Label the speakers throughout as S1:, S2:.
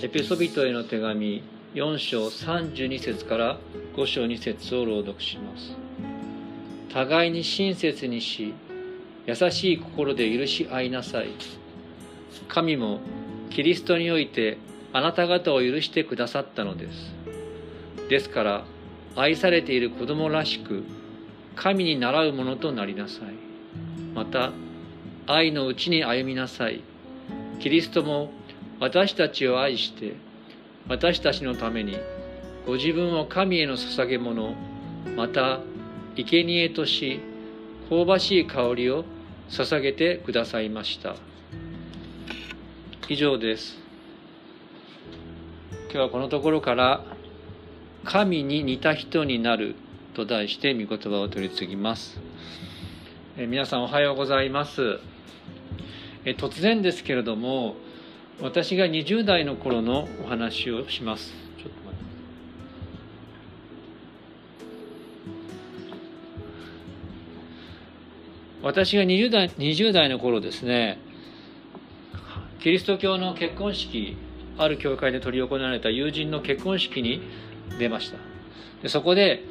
S1: エペソビトへの手紙4章32節から5章2節を朗読します。互いに親切にし優しい心で許し合いなさい。神もキリストにおいてあなた方を許してくださったのです。ですから愛されている子供らしく神に倣うものとなりなさい。また愛のうちに歩みなさい。キリストも私たちを愛して私たちのためにご自分を神への捧げ物また生贄とし香ばしい香りを捧げてくださいました。以上です。今日はこのところから「神に似た人になる」と題して御言葉を取り次ぎます。え皆さんおはようございます。え突然ですけれども私が20代の頃のお話をします。ちょっと待って。私が20代 ,20 代の頃ですねキリスト教の結婚式ある教会で執り行われた友人の結婚式に出ました。でそこで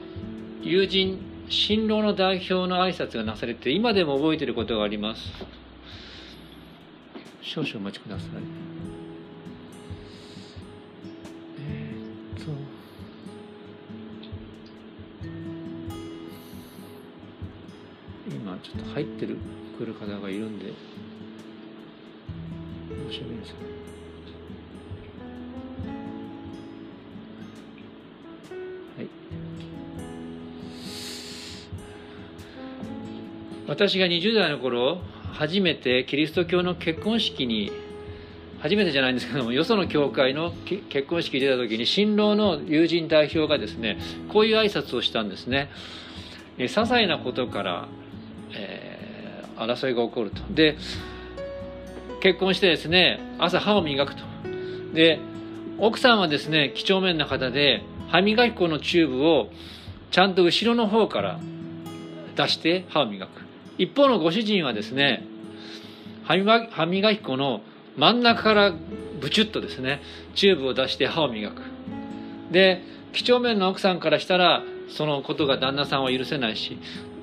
S1: 友人新郎の代表の挨拶がなされて今でも覚えていることがあります。少々お待ちください。今ちょっと入ってる来る方がいるんで申し訳ないですはい。私が20代の頃初めてキリスト教の結婚式に初めてじゃないんですけどもよその教会の結婚式に出た時に新郎の友人代表がですねこういう挨拶をしたんですね。些細なことから、争いが起こると。で結婚してですね朝歯を磨くと。で奥さんはですね几帳面な方で歯磨き粉のチューブをちゃんと後ろの方から出して歯を磨く。一方のご主人はですね歯磨き粉の真ん中からブチュッとですねチューブを出して歯を磨く。で几帳面の奥さんからしたらそのことが旦那さんは許せないし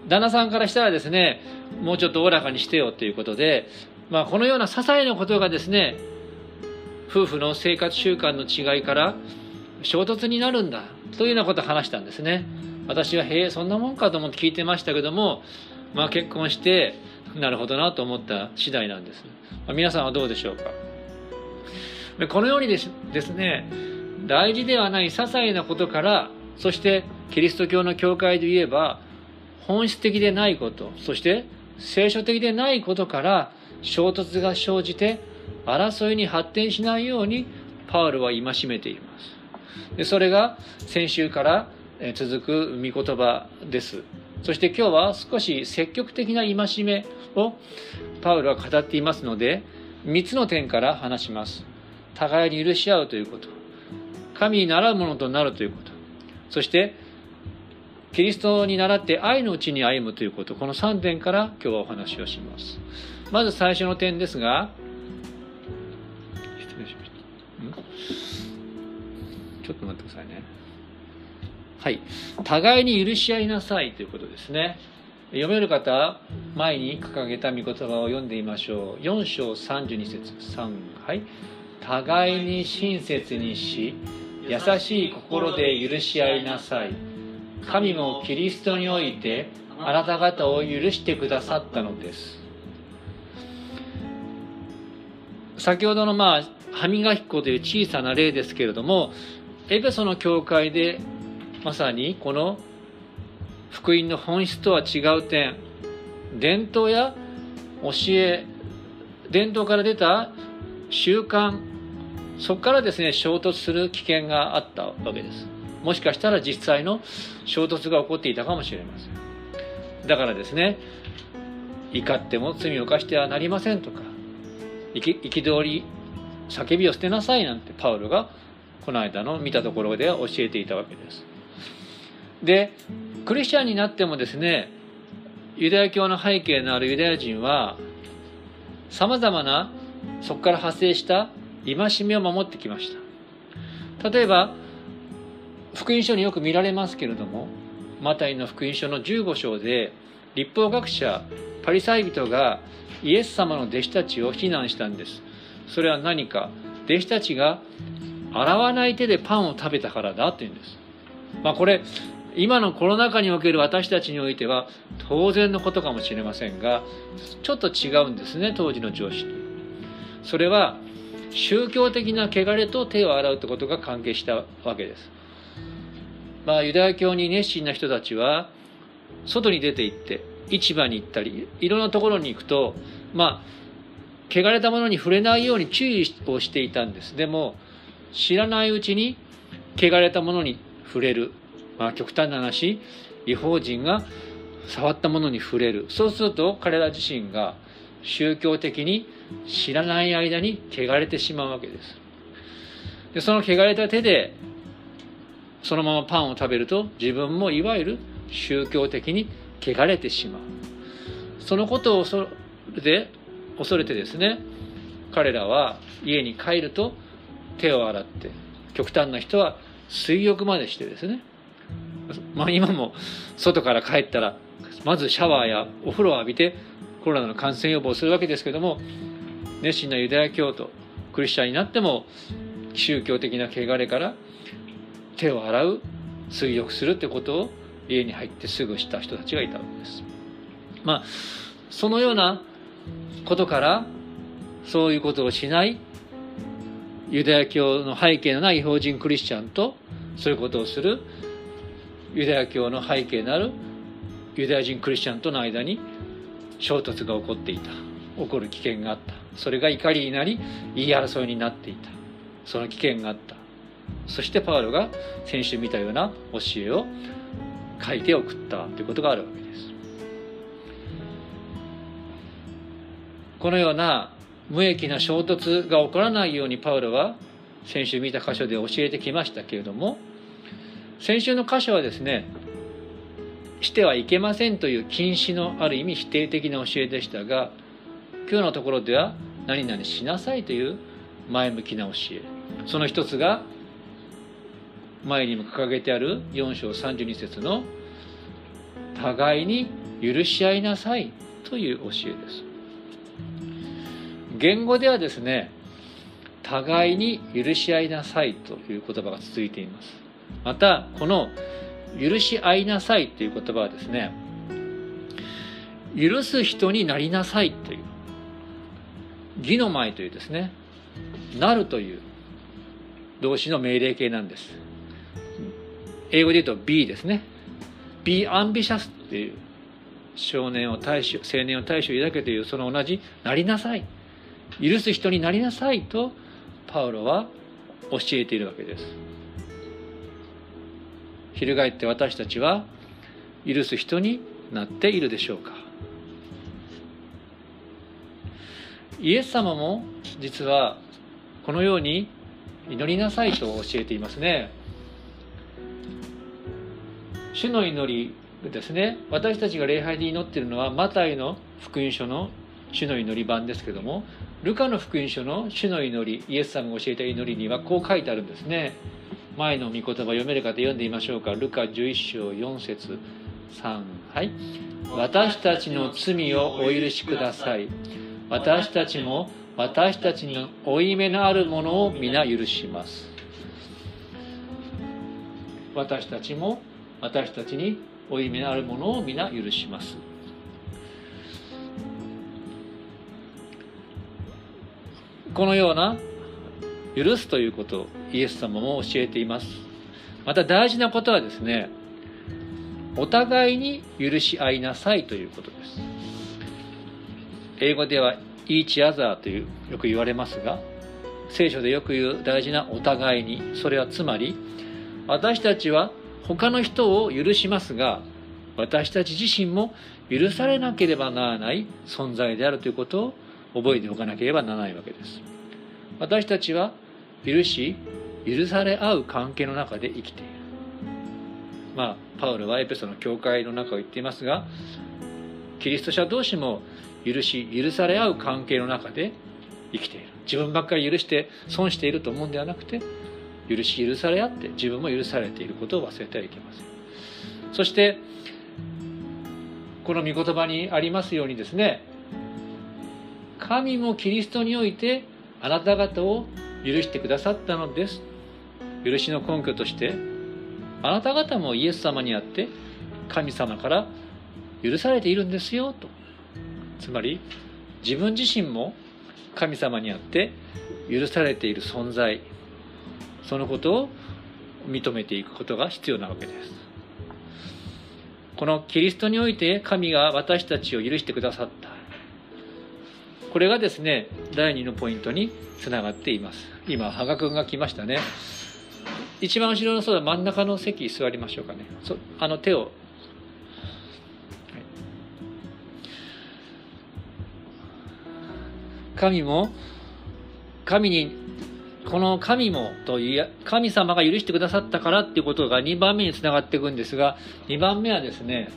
S1: 旦那さんからしたらですねもうちょっとおおらかにしてよということで、まあ、このような些細なことがですね夫婦の生活習慣の違いから衝突になるんだというようなことを話したんですね。私はへえそんなもんかと思って聞いてましたけどもまあ、結婚してなるほどなと思った次第なんです、まあ、皆さんはどうでしょうか。このようにですね大事ではない些細なことからそしてキリスト教の教会で言えば本質的でないことそして聖書的でないことから衝突が生じて争いに発展しないようにパウルは戒めています。でそれが先週から続く御言葉です。そして今日は少し積極的な戒めをパウロは語っていますので3つの点から話します。互いに許し合うということ。神に習うものとなるということ。そしてキリストに倣って愛のうちに歩むということこの3点から今日はお話をしますまず最初の点ですが失礼しましたちょっと待ってくださいねはい。互いに許し合いなさいということですね。読める方、前に掲げた御言葉を読んでみましょう。4章32節3、はい。互いに親切にし、優しい心で許し合いなさい。神もキリストにおいて、あなた方を許してくださったのです。先ほどのまあ、歯磨き粉という小さな例ですけれども、エペソの教会でまさにこの福音の本質とは違う点伝統や教え伝統から出た習慣そこからですね衝突する危険があったわけですもしかしたら実際の衝突が起こっていたかもしれません。だからですね怒っても罪を犯してはなりませんとか憤り叫びを捨てなさいなんてパウロがこの間の見たところでは教えていたわけです。でクリスチャンになってもですねユダヤ教の背景のあるユダヤ人はさまざまなそこから発生した戒めを守ってきました。例えば福音書によく見られますけれどもマタイの福音書の15章で立法学者パリサイ人がイエス様の弟子たちを非難したんです。それは何か弟子たちが洗わない手でパンを食べたからだというんです。まあこれ今のコロナ禍における私たちにおいては当然のことかもしれませんがちょっと違うんですね当時の常識。それは宗教的な汚れと手を洗うということが関係したわけです。まあユダヤ教に熱心な人たちは外に出て行って市場に行ったりいろんなところに行くとまあ汚れたものに触れないように注意をしていたんです。でも知らないうちに汚れたものに触れる。まあ、極端な話違法人が触ったものに触れる。そうすると彼ら自身が宗教的に知らない間に汚れてしまうわけです。でその汚れた手でそのままパンを食べると自分もいわゆる宗教的に汚れてしまう。そのことを恐れて恐れてですね彼らは家に帰ると手を洗って極端な人は水浴までしてですね。まあ、今も外から帰ったらまずシャワーやお風呂を浴びてコロナの感染予防するわけですけども熱心なユダヤ教徒クリスチャンになっても宗教的な汚れから手を洗う水浴するってことを家に入ってすぐした人たちがいたわけです。まあそのようなことからそういうことをしないユダヤ教の背景のない違法人クリスチャンとそういうことをするユダヤ教の背景のあるユダヤ人クリスチャンとの間に衝突が起こっていた。起こる危険があった。それが怒りになり言い争いになっていた。その危険があった。そしてパウロが先週見たような教えを書いて送ったということがあるわけです。このような無益な衝突が起こらないようにパウロは先週見た箇所で教えてきましたけれども先週の箇所はですねしてはいけませんという禁止のある意味否定的な教えでしたが今日のところでは何々しなさいという前向きな教え。その一つが前にも掲げてある4章32節の「互いに許し合いなさい」という教えです。言語ではですね「互いに許し合いなさい」という言葉が続いています。またこの「許し合いなさい」という言葉はですね許す人になりなさいという義の前というですねなるという動詞の命令形なんです。英語で言うと B ですね。Be ambitious っていう少年を大衆青年を大衆抱けというその同じなりなさい。許す人になりなさいとパウロは教えているわけです。翻って私たちは許す人になっているでしょうか。イエス様も実はこのように祈りなさいと教えていますね。主の祈りですね。私たちが礼拝で祈っているのはマタイの福音書の主の祈り版ですけどもルカの福音書の主の祈りイエス様が教えた祈りにはこう書いてあるんですね。前の御言葉読める方読んでみましょうか。ルカ11章4節3はい。私たちの罪をお許しください。私たちも私たちに負い目のあるものを皆許します。私たちも私たちに負い目のあるものを皆許します。このような許すということをイエス様も教えています。また大事なことはですねお互いに許し合いなさいということです。英語では each other というよく言われますが聖書でよく言う大事なお互いに。それはつまり私たちは他の人を許しますが私たち自身も許されなければならない存在であるということを覚えておかなければならないわけです。私たちは許し許され合う関係の中で生きている。まあパウロはエペソの教会の中を言っていますがキリスト者同士も許し許され合う関係の中で生きている。自分ばっかり許して損していると思うんではなくて許し許され合って自分も許されていることを忘れてはいけません。そしてこの御言葉にありますようにですね神もキリストにおいてあなた方を許してくださったのです。許しの根拠としてあなた方もイエス様にあって神様から許されているんですよと。つまり自分自身も神様にあって許されている存在。そのことを認めていくことが必要なわけです。このキリストにおいて神が私たちを許してくださった。これがですね第2のポイントにつながっています。今羽賀君が来ましたね。一番後ろのそうだ真ん中の席座りましょうかね。そあの手を。神も神にこの神もという神様が許してくださったからっていうことが2番目につながっていくんですが2番目はですね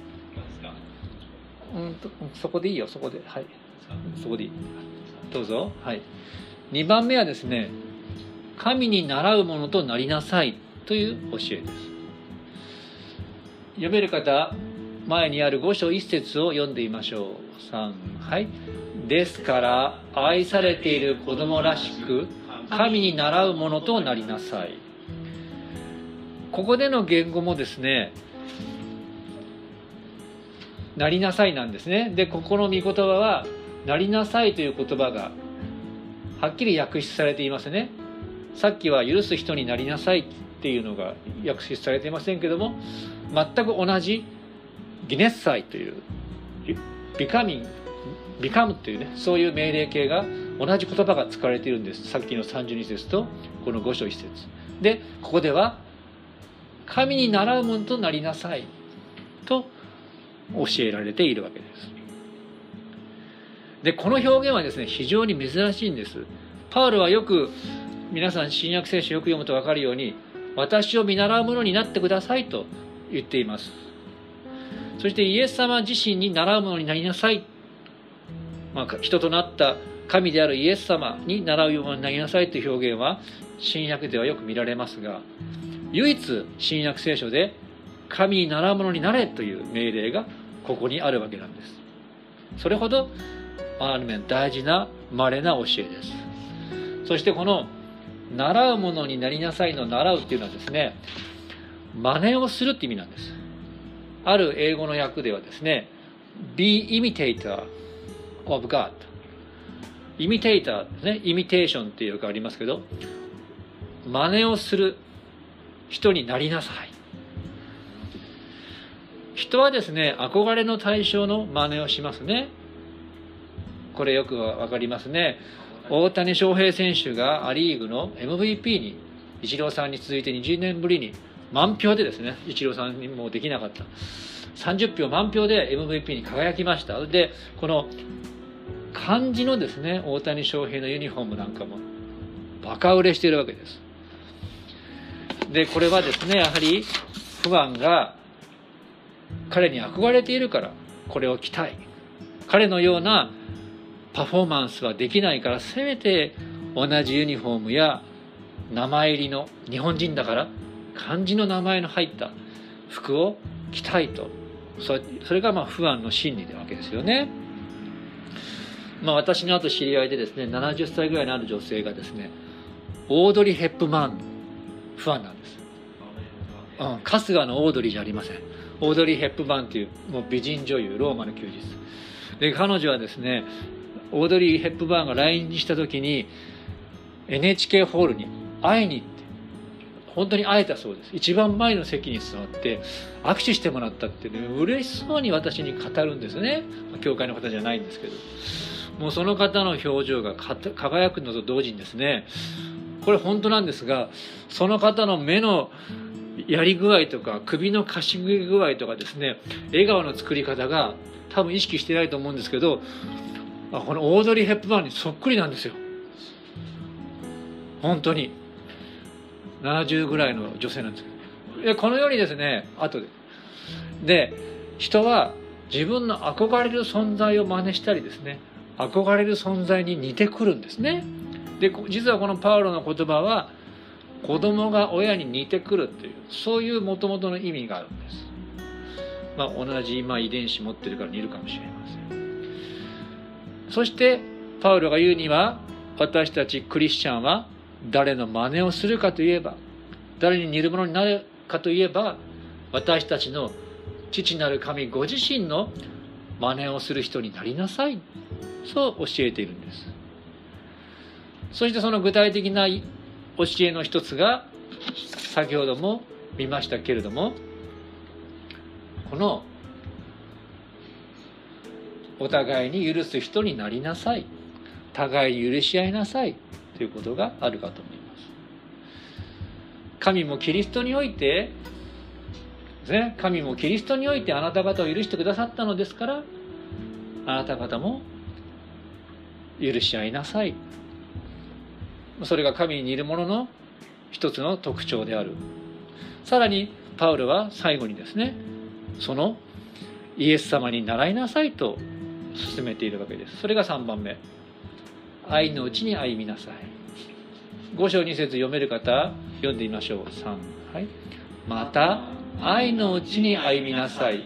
S1: うんとそこでいいよそこで。はい。そこでいい。どうぞ。はい。2番目はですね神に習うものとなりなさいという教えです。読める方前にある5章1節を読んでみましょう。3はい。ですから愛されている子供らしく神に習うものとなりなさい。ここでの言語もですねなりなさいなんですね。でここの御言葉はなりなさいという言葉がはっきり訳出されていますね。さっきは許す人になりなさいっていうのが訳出されていませんけども全く同じギネッサイというビカミンビカムというねそういう命令形が同じ言葉が使われているんです。さっきの32節とこの5章1節。でここでは神に習うものとなりなさい。と教えられているわけです。でこの表現はですね非常に珍しいんです。パウロはよく皆さん新約聖書よく読むと分かるように私を見習うものになってくださいと言っています。そしてイエス様自身に習うものになりなさい。まあ、人となった神であるイエス様に習うようになりなさいという表現は新約ではよく見られますが唯一新約聖書で神に習うものになれという命令がここにあるわけなんです。それほどある面大事な稀な教えです。そしてこの習うものになりなさいの習うっていうのはですね真似をするって意味なんです。ある英語の訳ではですね be imitator of God イミテーターですね。イミテーションっていうかありますけど真似をする人になりなさい。人はですね憧れの対象の真似をしますね。これよくわかりますね。大谷翔平選手がア・リーグの MVP にイチローさんに続いて20年ぶりに満票でですねイチローさんにもできなかった。30票満票で MVP に輝きました。でこの漢字のですね大谷翔平のユニフォームなんかもバカ売れしているわけです。でこれはですねやはり不安が彼に憧れているからこれを着たい。彼のようなパフォーマンスはできないからせめて同じユニフォームや名前入りの日本人だから漢字の名前の入った服を着たいと。それがまあ不安の心理なわけですよね。まあ、私のあと知り合いでですね70歳ぐらいのある女性がですねオードリー・ヘップマンファンなんです、うん、春日のオードリーじゃありません。オードリー・ヘップマンというもう美人女優ローマの休日。で彼女はですねオードリー・ヘップバーンが来日した時に NHK ホールに会いに行って本当に会えたそうです。一番前の席に座って握手してもらったってね嬉しそうに私に語るんですね。教会の方じゃないんですけど。もうその方の表情が輝くのと同時にですねこれ本当なんですがその方の目のやり具合とか首のかしげ具合とかですね笑顔の作り方が多分意識してないと思うんですけどあこのオードリー・ヘップバーンにそっくりなんですよ。本当に。70ぐらいの女性なんですけど。このようにですね後で。で人は自分の憧れる存在を真似したりですね憧れる存在に似てくるんですね。で実はこのパウロの言葉は子供が親に似てくるというそういうもともとの意味があるんです、まあ、同じ、まあ、遺伝子持ってるから似るかもしれません。そしてパウロが言うには私たちクリスチャンは誰の真似をするかといえば誰に似るものになるかといえば私たちの父なる神ご自身の真似をする人になりなさい。そう教えているんです。そしてその具体的な教えの一つが先ほども見ましたけれどもこのお互いに許す人になりなさい。互いに許し合いなさい。ということがあるかと思います。神もキリストにおいてね、神もキリストにおいてあなた方を許してくださったのですからあなた方も許し合いなさい。それが神に似るものの一つの特徴である。さらにパウロは最後にですねそのイエス様に習いなさいと進めているわけです。それが3番目。愛のうちに歩みなさい。5章2節読める方読んでみましょう。3はい。また愛のうちに歩みなさい。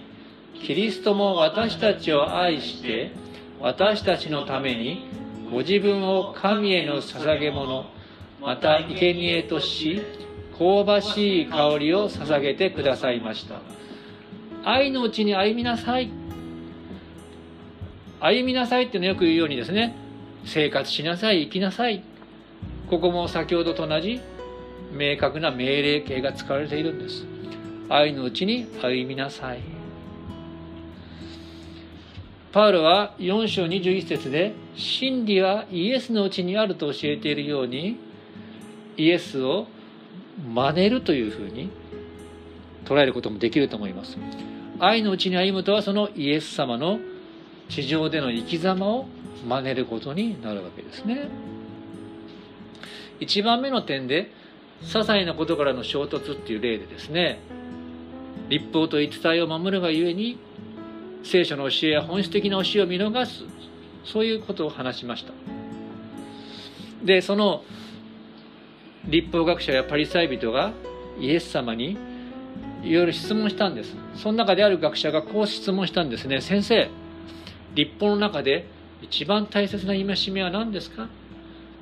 S1: キリストも私たちを愛して私たちのためにご自分を神への捧げ物また生贄とし香ばしい香りを捧げてくださいました。愛のうちに歩みなさい。歩みなさいっていうのよく言うようにですね生活しなさい生きなさい。ここも先ほどと同じ明確な命令形が使われているんです。愛のうちに歩みなさい。パウロは4章21節で真理はイエスのうちにあると教えているようにイエスを真似るというふうに捉えることもできると思います。愛のうちに歩むとはそのイエス様の地上での生き様を真似ることになるわけですね。1番目の点で些細なことからの衝突っていう例でですね立法と言い伝えを守るがゆえに聖書の教えや本質的な教えを見逃す。そういうことを話しました。でその立法学者やパリサイ人がイエス様にいろいろ質問したんです。その中である学者がこう質問したんですね。先生立法の中で一番大切な戒めは何ですか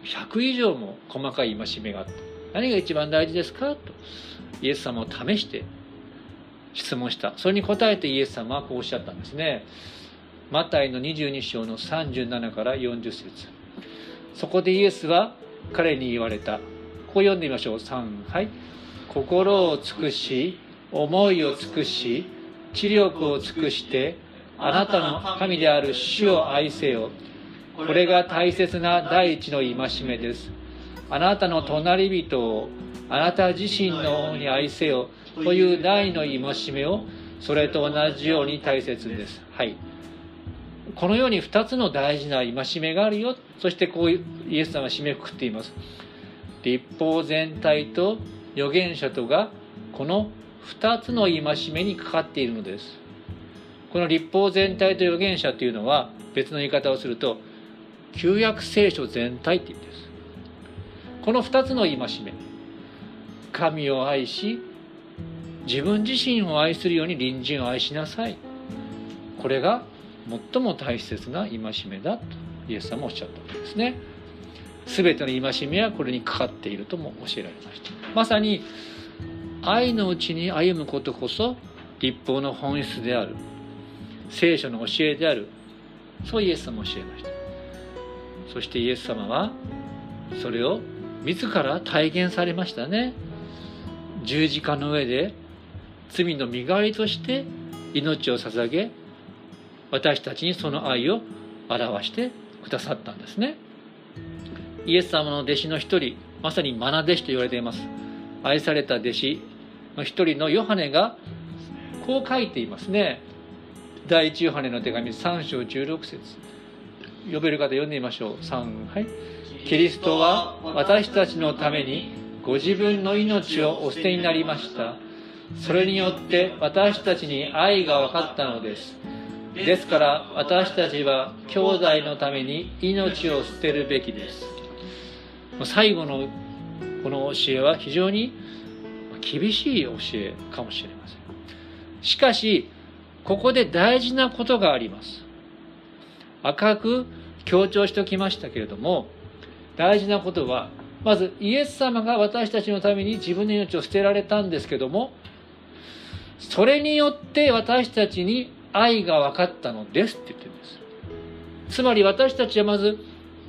S1: ？100以上も細かい戒めがあった。何が一番大事ですか？と。イエス様を試して質問した。それに答えてイエス様はこうおっしゃったんですね。マタイの22章の37から40節。そこでイエスは彼に言われた。こう読んでみましょう。3はい。心を尽くし思いを尽くし知力を尽くしてあなたの神である主を愛せよ。これが大切な第一の戒めです。あなたの隣人をあなた自身の方に愛せよという第の戒めをそれと同じように大切です。はい。このように2つの大事な戒めがあるよ。そしてこういうイエス様は締めくくっています。立法全体と預言者とがこの2つの戒めにかかっているのです。この立法全体と預言者というのは別の言い方をすると旧約聖書全体って意味です。この2つの戒め神を愛し自分自身を愛するように隣人を愛しなさい。これが最も大切な戒めだとイエス様おっしゃったわけですね。全ての戒めはこれにかかっているとも教えられました。まさに愛のうちに歩むことこそ立法の本質である聖書の教えであるそうイエス様は教えました。そしてイエス様はそれを自ら体現されましたね。十字架の上で罪の身代わりとして命を捧げ私たちにその愛を表してくださったんですね。イエス様の弟子の一人まさに愛弟子と言われています。愛された弟子の一人のヨハネがこう書いていますね。第一ヨハネの手紙3章16節。呼べる方読んでみましょう。3はい。キリストは私たちのためにご自分の命をお捨てになりました。それによって私たちに愛が分かったのです。ですから私たちは兄弟のために命を捨てるべきです。最後のこの教えは非常に厳しい教えかもしれません。しかしここで大事なことがあります。赤く強調しておきましたけれども大事なことはまずイエス様が私たちのために自分の命を捨てられたんですけどもそれによって私たちに愛が分かったのですって言ってるんです。つまり私たちはまず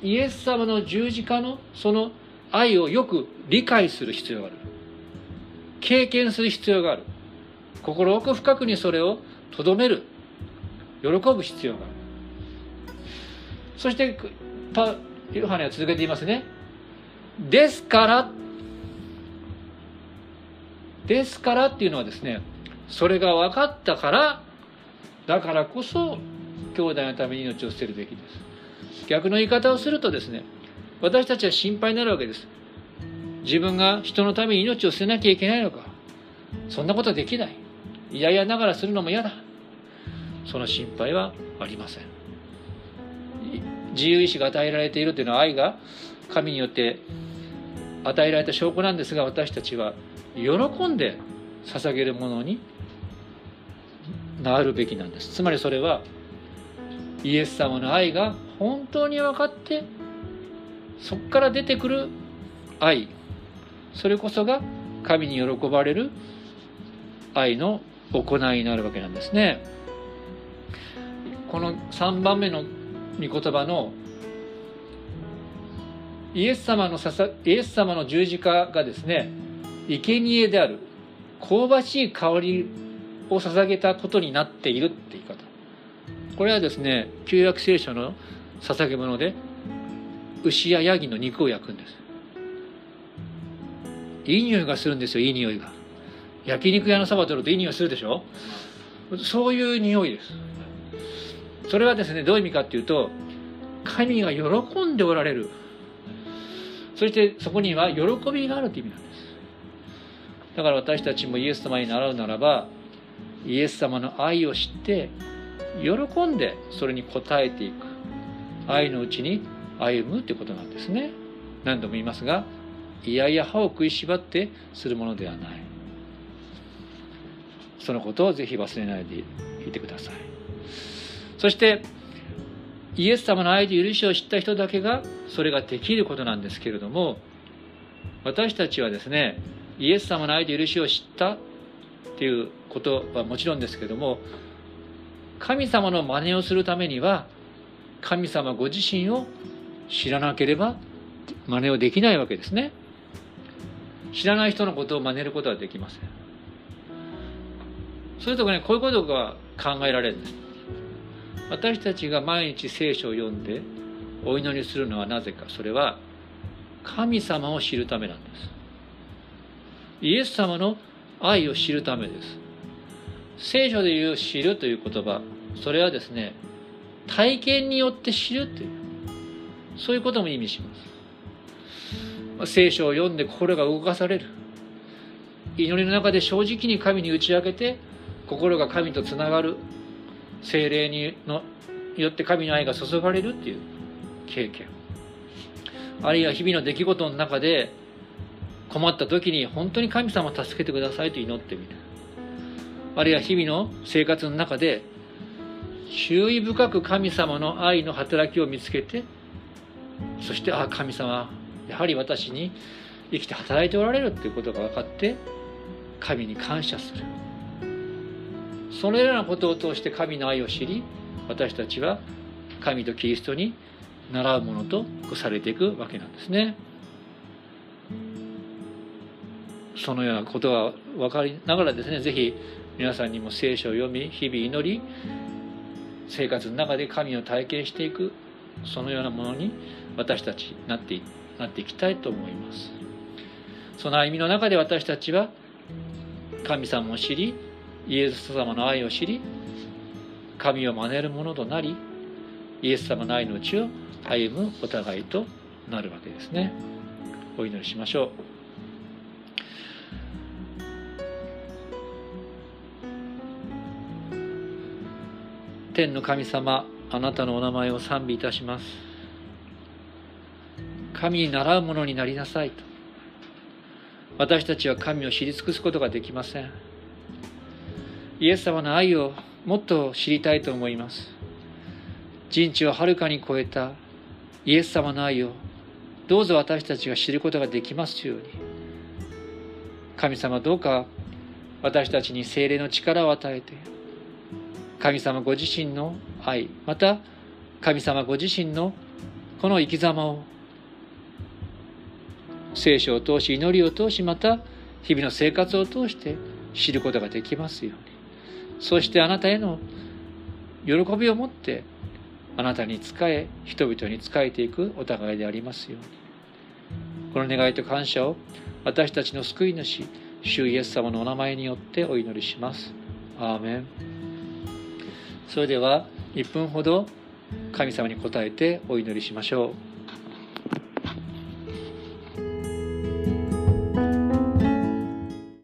S1: イエス様の十字架のその愛をよく理解する必要がある。経験する必要がある。心奥深くにそれをとどめる。喜ぶ必要がある。そしてパヨハネは続けていますね。ですからですからっていうのはですねそれが分かったからだからこそ兄弟のために命を捨てるべきです。逆の言い方をするとですね私たちは心配になるわけです。自分が人のために命を捨てなきゃいけないのか。そんなことできない。嫌々ながらするのも嫌だ。その心配はありません。自由意志が与えられているというのは愛が神によって与えられた証拠なんですが私たちは喜んで捧げるものになるべきなんです。つまりそれはイエス様の愛が本当に分かってそこから出てくる愛。それこそが神に喜ばれる愛の行いになるわけなんですね。この3番目の御言葉のイエス様のささイエス様の十字架がですね生贄である香ばしい香りを捧げたことになっているって言い方。これはですね旧約聖書の捧げ物で牛やヤギの肉を焼くんです。いい匂いがするんですよいい匂いが。焼肉屋のそば取るといい匂いするでしょ？そういう匂いです。それはですねどういう意味かっていうと神が喜んでおられる。そしてそこには喜びがあるという意味なんです。だから私たちもイエス様に習うならばイエス様の愛を知って喜んでそれに応えていく。愛のうちに歩むということなんですね。何度も言いますがいやいや歯を食いしばってするものではない。そのことをぜひ忘れないでいてください。そしてイエス様の愛と許しを知った人だけがそれができることなんですけれども私たちはですねイエス様の愛と許しを知ったっていうことはもちろんですけども神様の真似をするためには神様ご自身を知らなければ真似をできないわけですね。知らない人のことを真似ることはできません。そういうところにこういうことが考えられるんです。私たちが毎日聖書を読んでお祈りするのはなぜか。それは神様を知るためなんです。イエス様の愛を知るためです。聖書で言う知るという言葉それはですね体験によって知るというそういうことも意味します。聖書を読んで心が動かされる。祈りの中で正直に神に打ち明けて心が神とつながる。精霊にのよって神の愛が注がれるっていう経験。あるいは日々の出来事の中で困った時に本当に神様助けてくださいと祈ってみるあるいは日々の生活の中で注意深く神様の愛の働きを見つけてそしてああ神様やはり私に生きて働いておられるということが分かって神に感謝する。そのようなことを通して神の愛を知り私たちは神とキリストに習うものとされていくわけなんですね。そのようなことが分かりながらですね是非皆さんにも聖書を読み日々祈り生活の中で神を体験していくそのようなものに私たちなってなっていきたいと思いますその歩みの中で私たちは神様を知りイエス様の愛を知り神を真似るものとなりイエス様の愛のうちを歩むお互いとなるわけですね。お祈りしましょう。天の神様あなたのお名前を賛美いたします。神に習うものになりなさいと。私たちは神を知り尽くすことができません。イエス様の愛をもっと知りたいと思います。人知をはるかに超えたイエス様の愛をどうぞ私たちが知ることができますように。神様どうか私たちに精霊の力を与えて神様ご自身の愛また神様ご自身のこの生き様を聖書を通し祈りを通しまた日々の生活を通して知ることができますように。そしてあなたへの喜びを持ってあなたに仕え人々に仕えていくお互いでありますように。この願いと感謝を私たちの救い主主イエス様のお名前によってお祈りします。アーメン。それでは1分ほど神様に答えてお祈りしましょう。